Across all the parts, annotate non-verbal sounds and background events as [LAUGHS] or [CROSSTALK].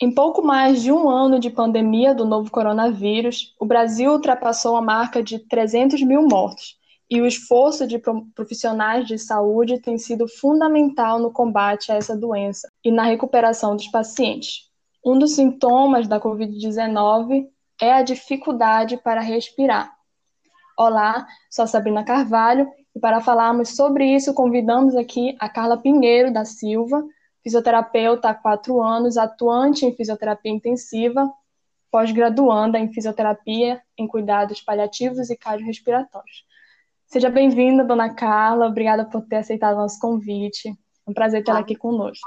Em pouco mais de um ano de pandemia do novo coronavírus, o Brasil ultrapassou a marca de 300 mil mortos, e o esforço de profissionais de saúde tem sido fundamental no combate a essa doença e na recuperação dos pacientes. Um dos sintomas da Covid-19 é a dificuldade para respirar. Olá, sou a Sabrina Carvalho e para falarmos sobre isso convidamos aqui a Carla Pinheiro da Silva, fisioterapeuta há quatro anos, atuante em fisioterapia intensiva, pós-graduanda em fisioterapia em cuidados paliativos e cardiorrespiratórios. Seja bem-vinda, dona Carla. Obrigada por ter aceitado o nosso convite. É um prazer tê-la aqui conosco.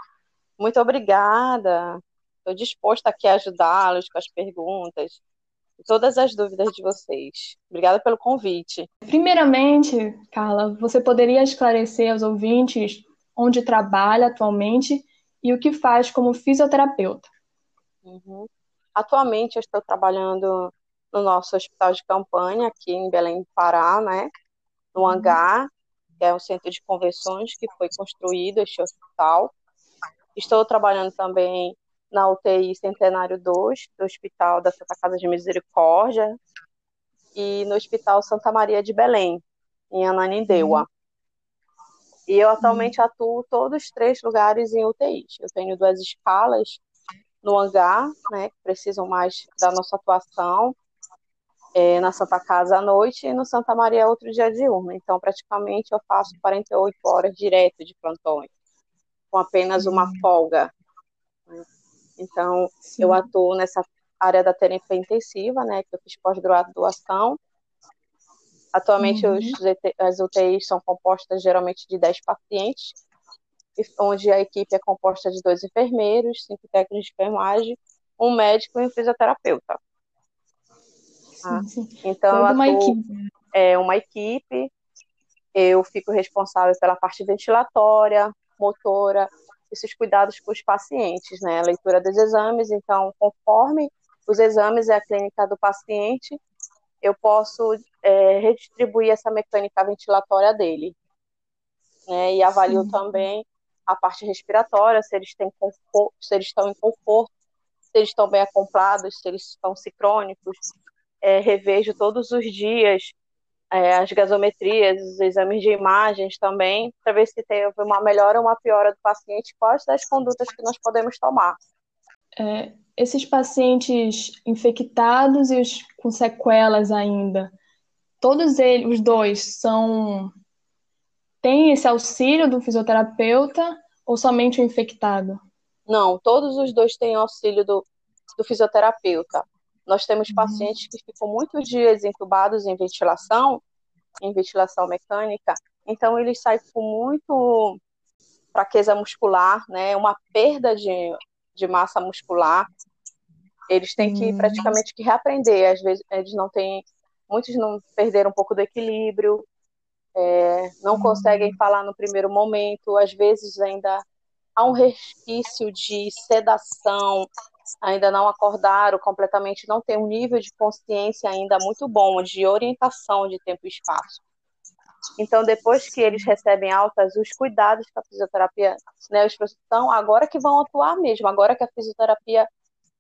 Muito obrigada. Estou disposta aqui a ajudá-los com as perguntas todas as dúvidas de vocês. Obrigada pelo convite. Primeiramente, Carla, você poderia esclarecer aos ouvintes onde trabalha atualmente e o que faz como fisioterapeuta? Uhum. Atualmente eu estou trabalhando no nosso hospital de campanha aqui em Belém do Pará, né? no uhum. hangar, que é um centro de convenções que foi construído este hospital. Estou trabalhando também na UTI Centenário 2 do Hospital da Santa Casa de Misericórdia e no Hospital Santa Maria de Belém, em Ananindeua. Uhum. E eu atualmente atuo todos os três lugares em UTIs. Eu tenho duas escalas no hangar, né, que precisam mais da nossa atuação, é, na Santa Casa à noite e no Santa Maria outro dia diurno. Então, praticamente, eu faço 48 horas direto de plantões, com apenas uma uhum. folga. Né? Então, Sim. eu atuo nessa área da terapia intensiva, né, que eu fiz pós-graduação. Atualmente, uhum. os, as UTIs são compostas geralmente de 10 pacientes, onde a equipe é composta de dois enfermeiros, cinco técnicos de enfermagem, um médico e um fisioterapeuta. Tá? Sim, sim. Então, Toda uma equipe. Né? É uma equipe. Eu fico responsável pela parte ventilatória, motora, esses cuidados com os pacientes, né? A leitura dos exames. Então, conforme os exames e a clínica do paciente, eu posso é, redistribuir essa mecânica ventilatória dele. Né? E avalio Sim. também a parte respiratória, se eles têm conforto, se eles estão em conforto, se eles estão bem acoplados, se eles estão sincrônicos, é, revejo todos os dias é, as gasometrias, os exames de imagens também, para ver se teve uma melhora ou uma piora do paciente, quais das condutas que nós podemos tomar. É, esses pacientes infectados e os com sequelas ainda, todos eles, os dois, são têm esse auxílio do fisioterapeuta ou somente o infectado? Não, todos os dois têm auxílio do, do fisioterapeuta. Nós temos uhum. pacientes que ficam muitos dias entubados em ventilação, em ventilação mecânica, então eles saem com muito fraqueza muscular, né, uma perda de, de massa muscular. Eles têm que praticamente que reaprender, às vezes eles não têm, muitos não perderam um pouco do equilíbrio, é, não uhum. conseguem falar no primeiro momento, às vezes ainda há um resquício de sedação, ainda não acordaram completamente, não tem um nível de consciência ainda muito bom, de orientação de tempo e espaço. Então, depois que eles recebem altas, os cuidados que a fisioterapia, né, os estão agora que vão atuar mesmo, agora que a fisioterapia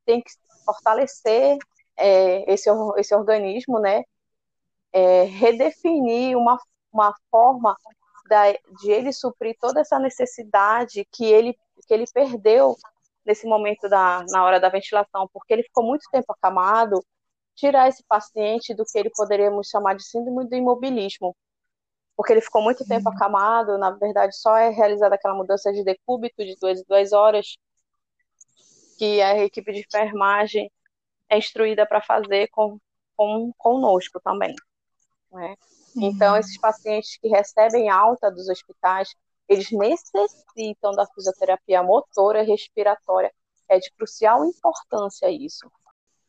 tem que fortalecer é, esse, esse organismo, né, é, redefinir uma, uma forma da, de ele suprir toda essa necessidade que ele, que ele perdeu nesse momento da, na hora da ventilação, porque ele ficou muito tempo acamado, tirar esse paciente do que ele poderíamos chamar de síndrome do imobilismo, porque ele ficou muito tempo uhum. acamado, na verdade só é realizada aquela mudança de decúbito de duas, duas horas, que a equipe de enfermagem é instruída para fazer com, com, conosco também. Né? Então, uhum. esses pacientes que recebem alta dos hospitais, eles necessitam da fisioterapia motora e respiratória. É de crucial importância isso.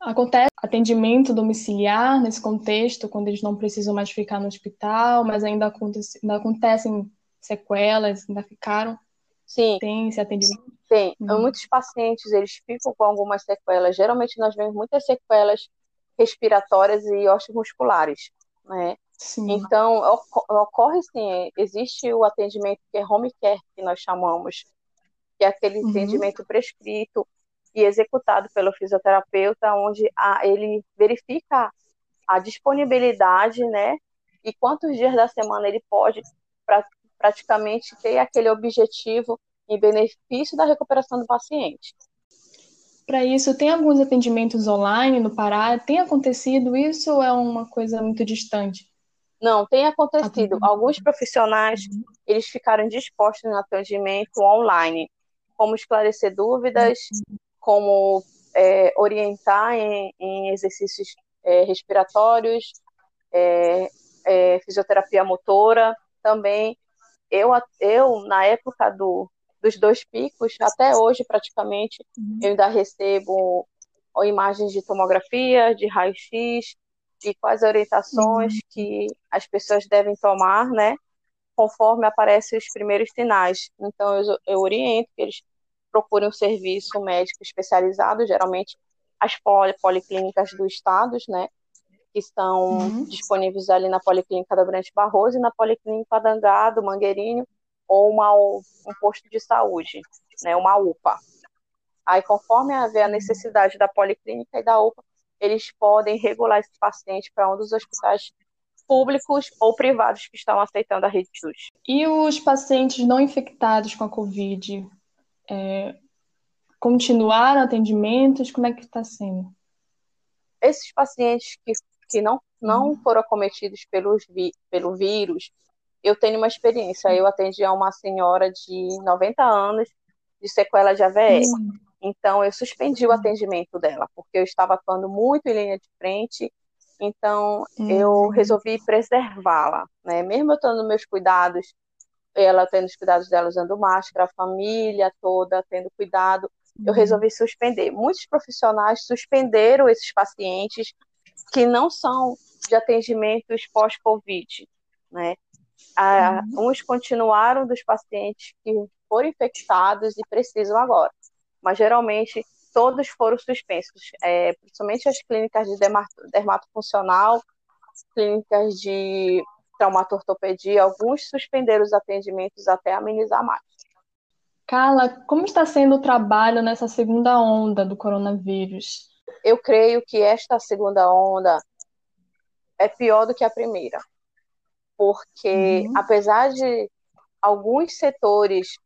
Acontece atendimento domiciliar nesse contexto, quando eles não precisam mais ficar no hospital, mas ainda, acontece, ainda acontecem sequelas, ainda ficaram? Sim. Tem esse atendimento? Tem. Uhum. Muitos pacientes, eles ficam com algumas sequelas. Geralmente nós vemos muitas sequelas respiratórias e osteomusculares, né? Sim. Então, ocorre sim, existe o atendimento que é home care, que nós chamamos, que é aquele uhum. atendimento prescrito, e executado pelo fisioterapeuta, onde a, ele verifica a disponibilidade, né, e quantos dias da semana ele pode pra, praticamente ter aquele objetivo em benefício da recuperação do paciente. Para isso, tem alguns atendimentos online no Pará? Tem acontecido isso ou é uma coisa muito distante? Não, tem acontecido. Alguns profissionais, eles ficaram dispostos no atendimento online, como esclarecer dúvidas, como é, orientar em, em exercícios é, respiratórios, é, é fisioterapia motora, também. Eu, eu na época do, dos dois picos, até hoje praticamente, uhum. eu ainda recebo imagens de tomografia, de raio-x, e quais orientações uhum. que as pessoas devem tomar, né, conforme aparecem os primeiros sinais. Então, eu, eu oriento que eles procurem um serviço médico especializado, geralmente as policlínicas do estado, né, que estão uhum. disponíveis ali na Policlínica da Brante Barroso e na Policlínica Dangado, Mangueirinho, ou uma, um posto de saúde, né, uma UPA. Aí, conforme haver a necessidade da policlínica e da UPA, eles podem regular esse paciente para um dos hospitais públicos ou privados que estão aceitando a rede SUS. E os pacientes não infectados com a Covid é, continuaram atendimentos? Como é que está sendo? Esses pacientes que, que não, não uhum. foram acometidos pelos vi, pelo vírus, eu tenho uma experiência. Eu atendi a uma senhora de 90 anos de sequela de AVS. Uhum. Então, eu suspendi o atendimento dela, porque eu estava atuando muito em linha de frente, então uhum. eu resolvi preservá-la, né? Mesmo eu tendo meus cuidados, ela tendo os cuidados dela usando máscara, a família toda tendo cuidado, uhum. eu resolvi suspender. Muitos profissionais suspenderam esses pacientes que não são de atendimentos pós-Covid, né? Ah. Uns continuaram dos pacientes que foram infectados e precisam agora mas geralmente todos foram suspensos, é, principalmente as clínicas de dermatofuncional, clínicas de traumatortopedia, alguns suspenderam os atendimentos até amenizar mais. Carla, como está sendo o trabalho nessa segunda onda do coronavírus? Eu creio que esta segunda onda é pior do que a primeira, porque uhum. apesar de alguns setores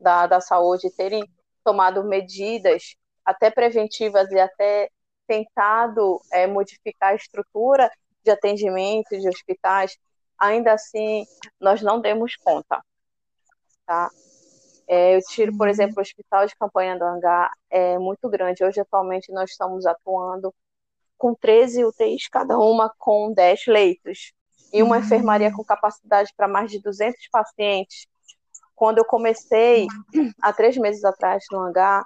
da, da saúde terem tomado medidas até preventivas e até tentado é, modificar a estrutura de atendimento de hospitais, ainda assim nós não demos conta, tá? É, eu tiro, por uhum. exemplo, o Hospital de Campanha do Hangar é muito grande. Hoje, atualmente, nós estamos atuando com 13 UTIs, cada uma com 10 leitos, e uma enfermaria uhum. com capacidade para mais de 200 pacientes. Quando eu comecei, há três meses atrás, no hangar,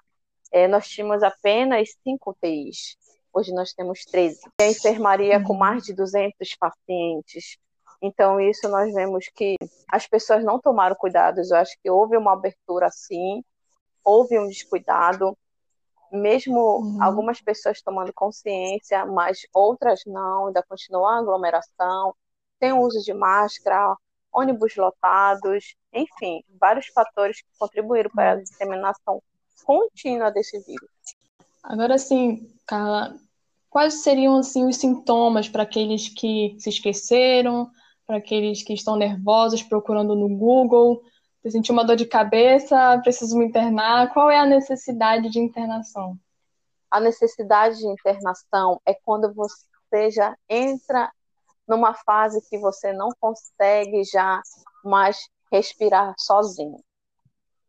é, nós tínhamos apenas cinco UTIs. Hoje nós temos 13. E a enfermaria com mais de 200 pacientes. Então, isso nós vemos que as pessoas não tomaram cuidados. Eu acho que houve uma abertura, sim, houve um descuidado, mesmo uhum. algumas pessoas tomando consciência, mas outras não, ainda continua a aglomeração, tem o uso de máscara, ônibus lotados, enfim, vários fatores que contribuíram para a disseminação contínua desse vírus. Agora sim, Carla, quais seriam assim os sintomas para aqueles que se esqueceram, para aqueles que estão nervosos procurando no Google, se sentiu uma dor de cabeça, preciso me internar, qual é a necessidade de internação? A necessidade de internação é quando você já entra numa fase que você não consegue já mais respirar sozinho.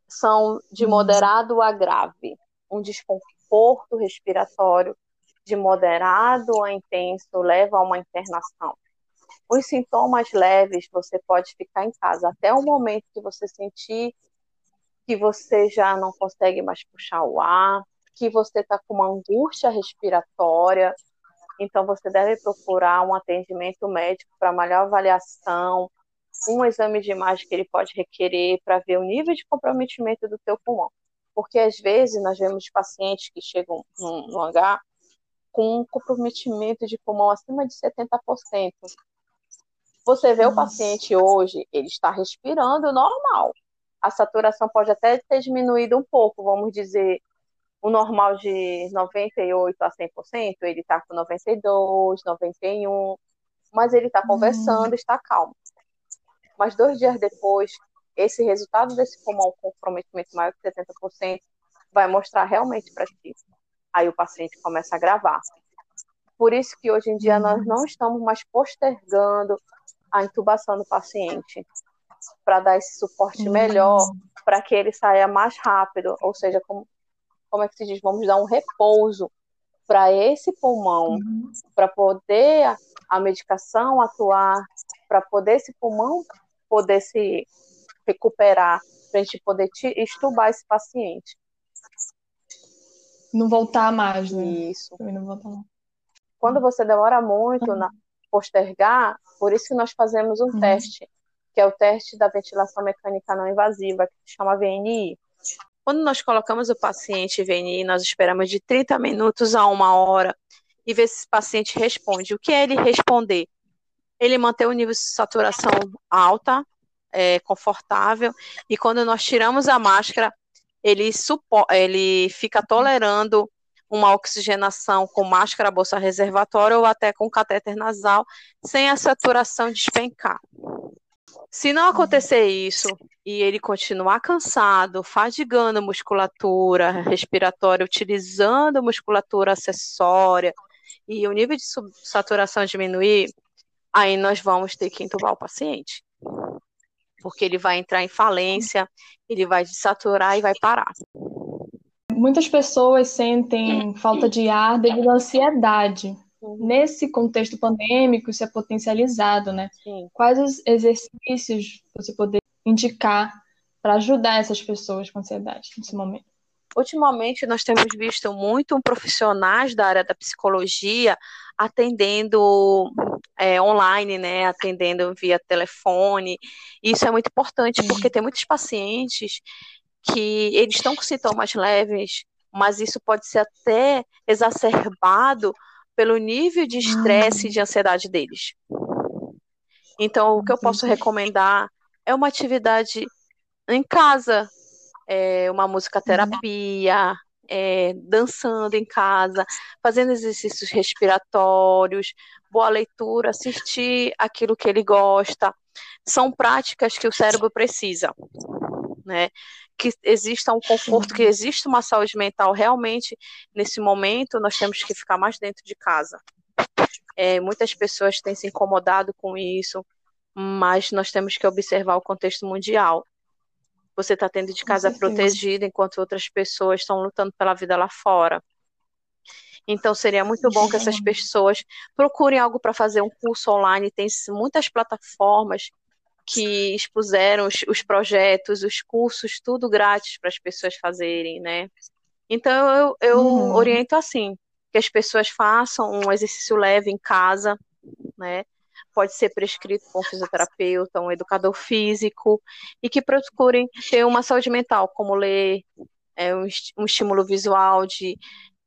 São de uhum. moderado a grave, um desconforto respiratório de moderado a intenso leva a uma internação. Os sintomas leves você pode ficar em casa até o momento que você sentir que você já não consegue mais puxar o ar, que você está com uma angústia respiratória, então, você deve procurar um atendimento médico para maior avaliação, um exame de imagem que ele pode requerer para ver o nível de comprometimento do teu pulmão. Porque, às vezes, nós vemos pacientes que chegam no, no hangar com um comprometimento de pulmão acima de 70%. Você vê Nossa. o paciente hoje, ele está respirando normal. A saturação pode até ter diminuído um pouco, vamos dizer, o normal de 98 a 100%, ele está com 92, 91, mas ele está conversando, hum. está calmo. Mas dois dias depois, esse resultado desse pulmão com comprometimento maior que 70% vai mostrar realmente para ti. Aí o paciente começa a gravar. Por isso que hoje em dia nós não estamos mais postergando a intubação do paciente para dar esse suporte melhor, para que ele saia mais rápido, ou seja, como, como é que se diz? Vamos dar um repouso para esse pulmão, uhum. para poder a, medicação atuar, para poder esse pulmão poder se recuperar, para a gente poder estubar esse paciente. Não voltar mais, né? Isso. Não voltar mais. Quando você demora muito uhum. na postergar, por isso que nós fazemos um uhum. teste, que é o teste da ventilação mecânica não invasiva, que se chama VNI. Quando nós colocamos o paciente VNI, nós esperamos de 30 minutos a uma hora e ver se esse paciente responde. O que é ele responder? Ele manter o nível de saturação alta, é, confortável, e quando nós tiramos a máscara, ele, ele fica tolerando uma oxigenação com máscara bolsa reservatória ou até com catéter nasal, sem a saturação despencar. Se não acontecer isso e ele continuar cansado, fadigando a musculatura respiratória, utilizando a musculatura acessória e o nível de saturação diminuir, aí nós vamos ter que entubar o paciente. Porque ele vai entrar em falência, ele vai desaturar e vai parar. Muitas pessoas sentem falta de ar devido à ansiedade. Nesse contexto pandêmico, isso é potencializado, né? Sim. Quais os exercícios você poderia indicar para ajudar essas pessoas com ansiedade nesse momento? Ultimamente, nós temos visto muito profissionais da área da psicologia atendendo é, online, né, atendendo via telefone. Isso é muito importante porque tem muitos pacientes que eles estão com sintomas leves, mas isso pode ser até exacerbado pelo nível de estresse e de ansiedade deles. Então, o que eu posso recomendar é uma atividade em casa, é uma música terapia, é, dançando em casa, fazendo exercícios respiratórios, boa leitura, assistir aquilo que ele gosta. São práticas que o cérebro precisa, né? que exista um conforto, que exista uma saúde mental realmente nesse momento, nós temos que ficar mais dentro de casa. É, muitas pessoas têm se incomodado com isso, mas nós temos que observar o contexto mundial. Você está tendo de casa protegida enquanto outras pessoas estão lutando pela vida lá fora. Então seria muito bom que essas pessoas procurem algo para fazer um curso online. Tem muitas plataformas que expuseram os, os projetos, os cursos, tudo grátis para as pessoas fazerem, né? Então eu, eu uhum. oriento assim, que as pessoas façam um exercício leve em casa, né? Pode ser prescrito por um fisioterapeuta, um educador físico, e que procurem ter uma saúde mental, como ler é, um, um estímulo visual de,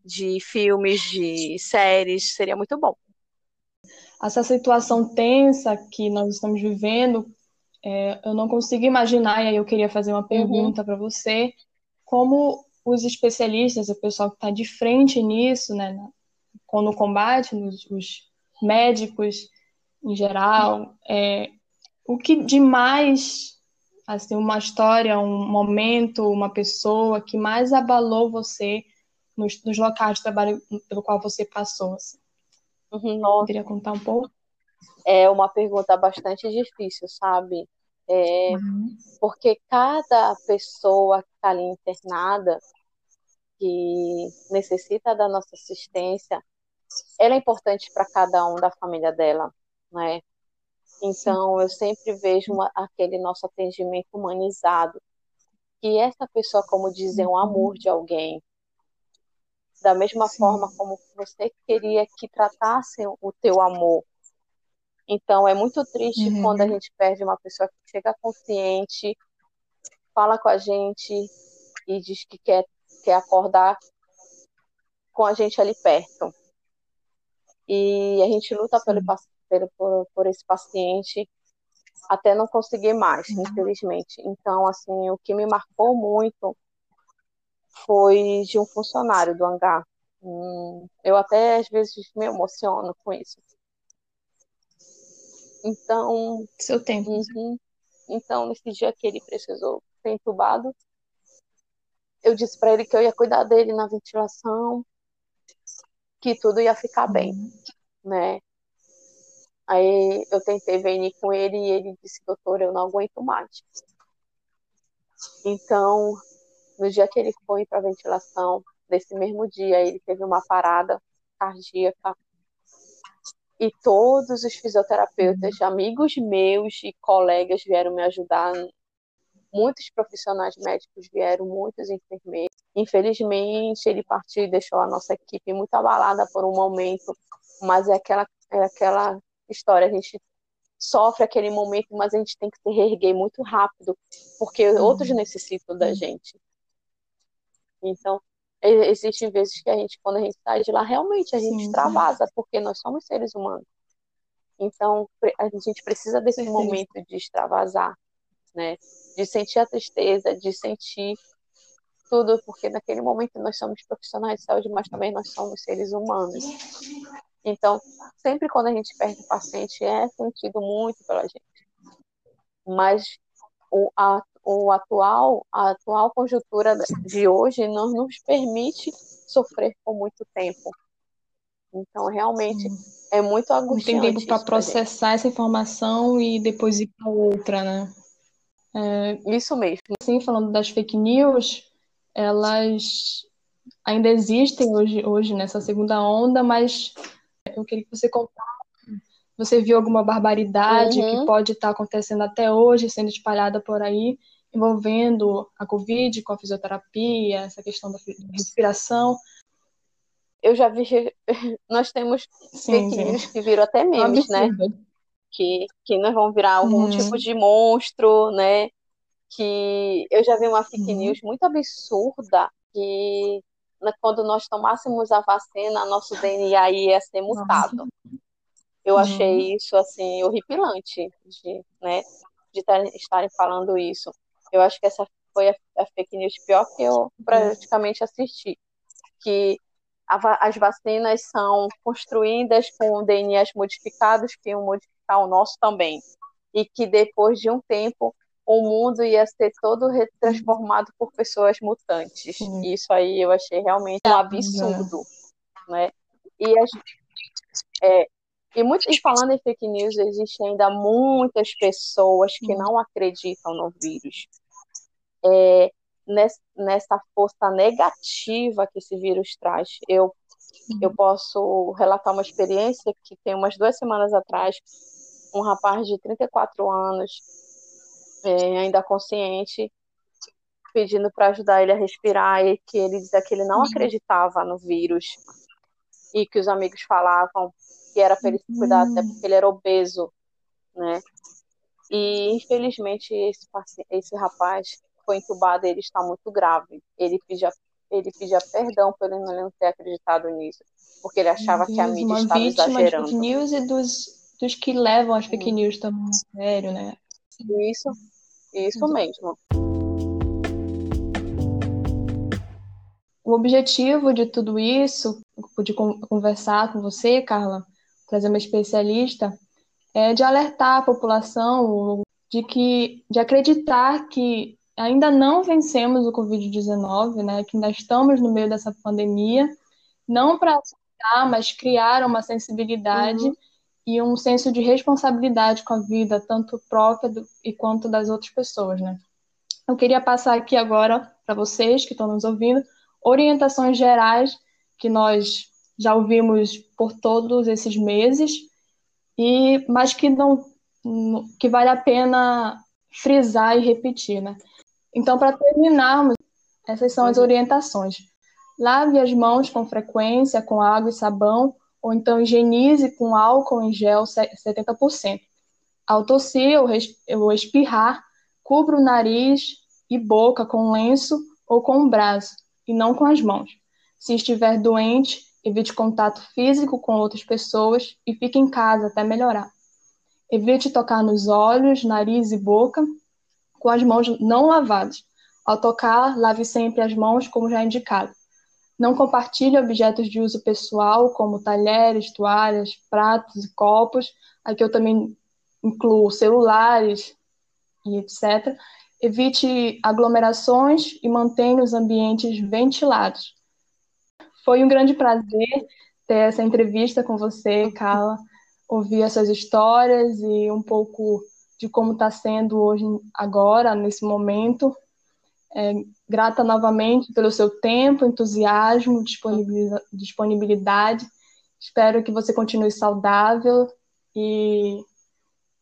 de filmes, de séries, seria muito bom. Essa situação tensa que nós estamos vivendo é, eu não consigo imaginar, e aí eu queria fazer uma pergunta uhum. para você, como os especialistas, o pessoal que está de frente nisso, né, no combate, os, os médicos em geral, é, o que de mais, assim, uma história, um momento, uma pessoa que mais abalou você nos, nos locais de trabalho pelo qual você passou? Assim? Uhum, Queria contar um pouco? É uma pergunta bastante difícil, sabe? É, uhum. Porque cada pessoa que está ali internada, que necessita da nossa assistência, ela é importante para cada um da família dela, né? Então, eu sempre vejo uma, aquele nosso atendimento humanizado, que essa pessoa, como dizem, é um amor de alguém. Da mesma Sim. forma como você queria que tratassem o teu amor, então é muito triste uhum. quando a gente perde uma pessoa que chega consciente, fala com a gente e diz que quer, quer acordar com a gente ali perto. E a gente luta pelo, pelo, por, por esse paciente até não conseguir mais, uhum. infelizmente. Então, assim, o que me marcou muito foi de um funcionário do hangar. Hum, eu até às vezes me emociono com isso. Então. Seu tempo. Uhum. Então, nesse dia que ele precisou ser entubado, eu disse para ele que eu ia cuidar dele na ventilação, que tudo ia ficar bem, uhum. né? Aí eu tentei venir com ele e ele disse, doutor, eu não aguento mais. Então, no dia que ele foi para a ventilação, nesse mesmo dia, ele teve uma parada cardíaca. E todos os fisioterapeutas, amigos meus e colegas vieram me ajudar. Muitos profissionais médicos vieram, muitos enfermeiros. Infelizmente, ele partiu e deixou a nossa equipe muito abalada por um momento, mas é aquela, é aquela história. A gente sofre aquele momento, mas a gente tem que se reerguer muito rápido, porque uhum. outros necessitam da gente. Então, existem vezes que a gente, quando a gente sai de lá, realmente a gente Sim. extravasa, porque nós somos seres humanos. Então, a gente precisa desse Perfeito. momento de extravasar, né? De sentir a tristeza, de sentir tudo, porque naquele momento nós somos profissionais de saúde, mas também nós somos seres humanos. Então, sempre quando a gente perde o paciente, é sentido muito pela gente. Mas o, a, o atual, a atual conjuntura de hoje não nos permite sofrer por muito tempo. Então, realmente, Sim. é muito angustiante. Não tem tempo para processar essa informação e depois ir para outra, né? É, isso mesmo. Assim, falando das fake news, elas ainda existem hoje, hoje nessa segunda onda, mas eu queria que você contasse. Você viu alguma barbaridade uhum. que pode estar acontecendo até hoje, sendo espalhada por aí, envolvendo a Covid com a fisioterapia, essa questão da respiração? Eu já vi, [LAUGHS] nós temos sim, que viram até memes, né? Que, que nós vamos virar algum uhum. tipo de monstro, né? Que eu já vi uma fake uhum. news muito absurda que quando nós tomássemos a vacina, nosso DNA ia ser mutado. Nossa. Eu uhum. achei isso assim horripilante de, né, de estarem falando isso. Eu acho que essa foi a, a fake news pior que eu praticamente assisti, que a, as vacinas são construídas com DNAs modificados que iam modificar o nosso também, e que depois de um tempo o mundo ia ser todo transformado por pessoas mutantes. Sim. Isso aí eu achei realmente um absurdo, né? E, a, é, e, muito, e falando em fake news, existem ainda muitas pessoas que não acreditam no vírus. É, nessa força negativa que esse vírus traz. Eu, eu posso relatar uma experiência que tem umas duas semanas atrás, um rapaz de 34 anos é, ainda consciente, pedindo para ajudar ele a respirar, e que ele dizia que ele não uhum. acreditava no vírus, e que os amigos falavam que era para ele se cuidar, até porque ele era obeso, né? E infelizmente esse, esse rapaz foi entubado, ele está muito grave. Ele pedia, ele pedia perdão por ele não ter acreditado nisso, porque ele achava Deus, que a mídia estava exagerando. Fake news e dos, dos que levam as fake news também sério, né? Isso, isso mesmo. O objetivo de tudo isso, de conversar com você, Carla, trazer uma especialista, é de alertar a população de que de acreditar que ainda não vencemos o Covid-19, né, que ainda estamos no meio dessa pandemia, não para assustar, mas criar uma sensibilidade uhum e um senso de responsabilidade com a vida, tanto própria do, e quanto das outras pessoas, né? Eu queria passar aqui agora para vocês que estão nos ouvindo orientações gerais que nós já ouvimos por todos esses meses e mas que não que vale a pena frisar e repetir, né? Então, para terminarmos, essas são as orientações. Lave as mãos com frequência com água e sabão ou então higienize com álcool em gel 70%. Ao tossir ou espirrar, cubra o nariz e boca com lenço ou com o braço, e não com as mãos. Se estiver doente, evite contato físico com outras pessoas e fique em casa até melhorar. Evite tocar nos olhos, nariz e boca com as mãos não lavadas. Ao tocar, lave sempre as mãos, como já indicado. Não compartilhe objetos de uso pessoal, como talheres, toalhas, pratos e copos. Aqui eu também incluo celulares e etc. Evite aglomerações e mantenha os ambientes ventilados. Foi um grande prazer ter essa entrevista com você, Carla, ouvir essas histórias e um pouco de como está sendo hoje, agora, nesse momento. É, grata novamente pelo seu tempo, entusiasmo, disponibilidade. Espero que você continue saudável e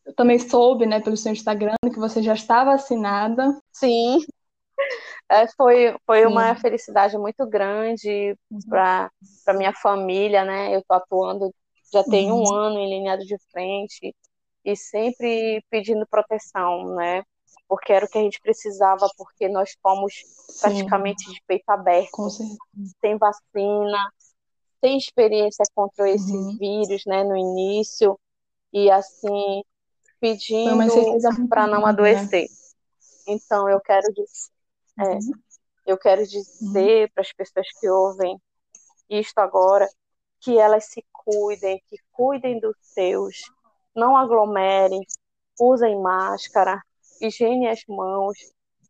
eu também soube, né, pelo seu Instagram, que você já está vacinada. Sim, é, foi, foi uma felicidade muito grande uhum. para minha família, né? Eu estou atuando já tem uhum. um ano em linha de frente e sempre pedindo proteção, né? Porque era o que a gente precisava, porque nós fomos Sim. praticamente de peito aberto, sem vacina, sem experiência contra esses uhum. vírus, né? No início e assim pedindo para não né? adoecer. Né? Então eu quero dizer é, uhum. Eu quero dizer uhum. para as pessoas que ouvem isto agora que elas se cuidem, que cuidem dos seus, não aglomerem, usem máscara, higiene as mãos,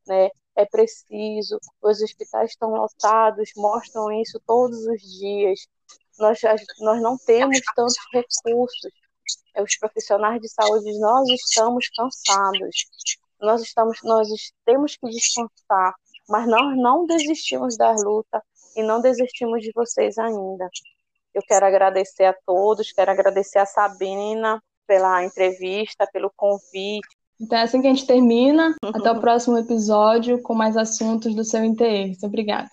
né? É preciso. Os hospitais estão lotados, mostram isso todos os dias. Nós, nós não temos tantos recursos. É, os profissionais de saúde, nós estamos cansados nós estamos, nós temos que descansar, mas nós não desistimos da luta e não desistimos de vocês ainda. Eu quero agradecer a todos, quero agradecer a Sabina pela entrevista, pelo convite. Então é assim que a gente termina. [LAUGHS] Até o próximo episódio com mais assuntos do seu interesse. Obrigada.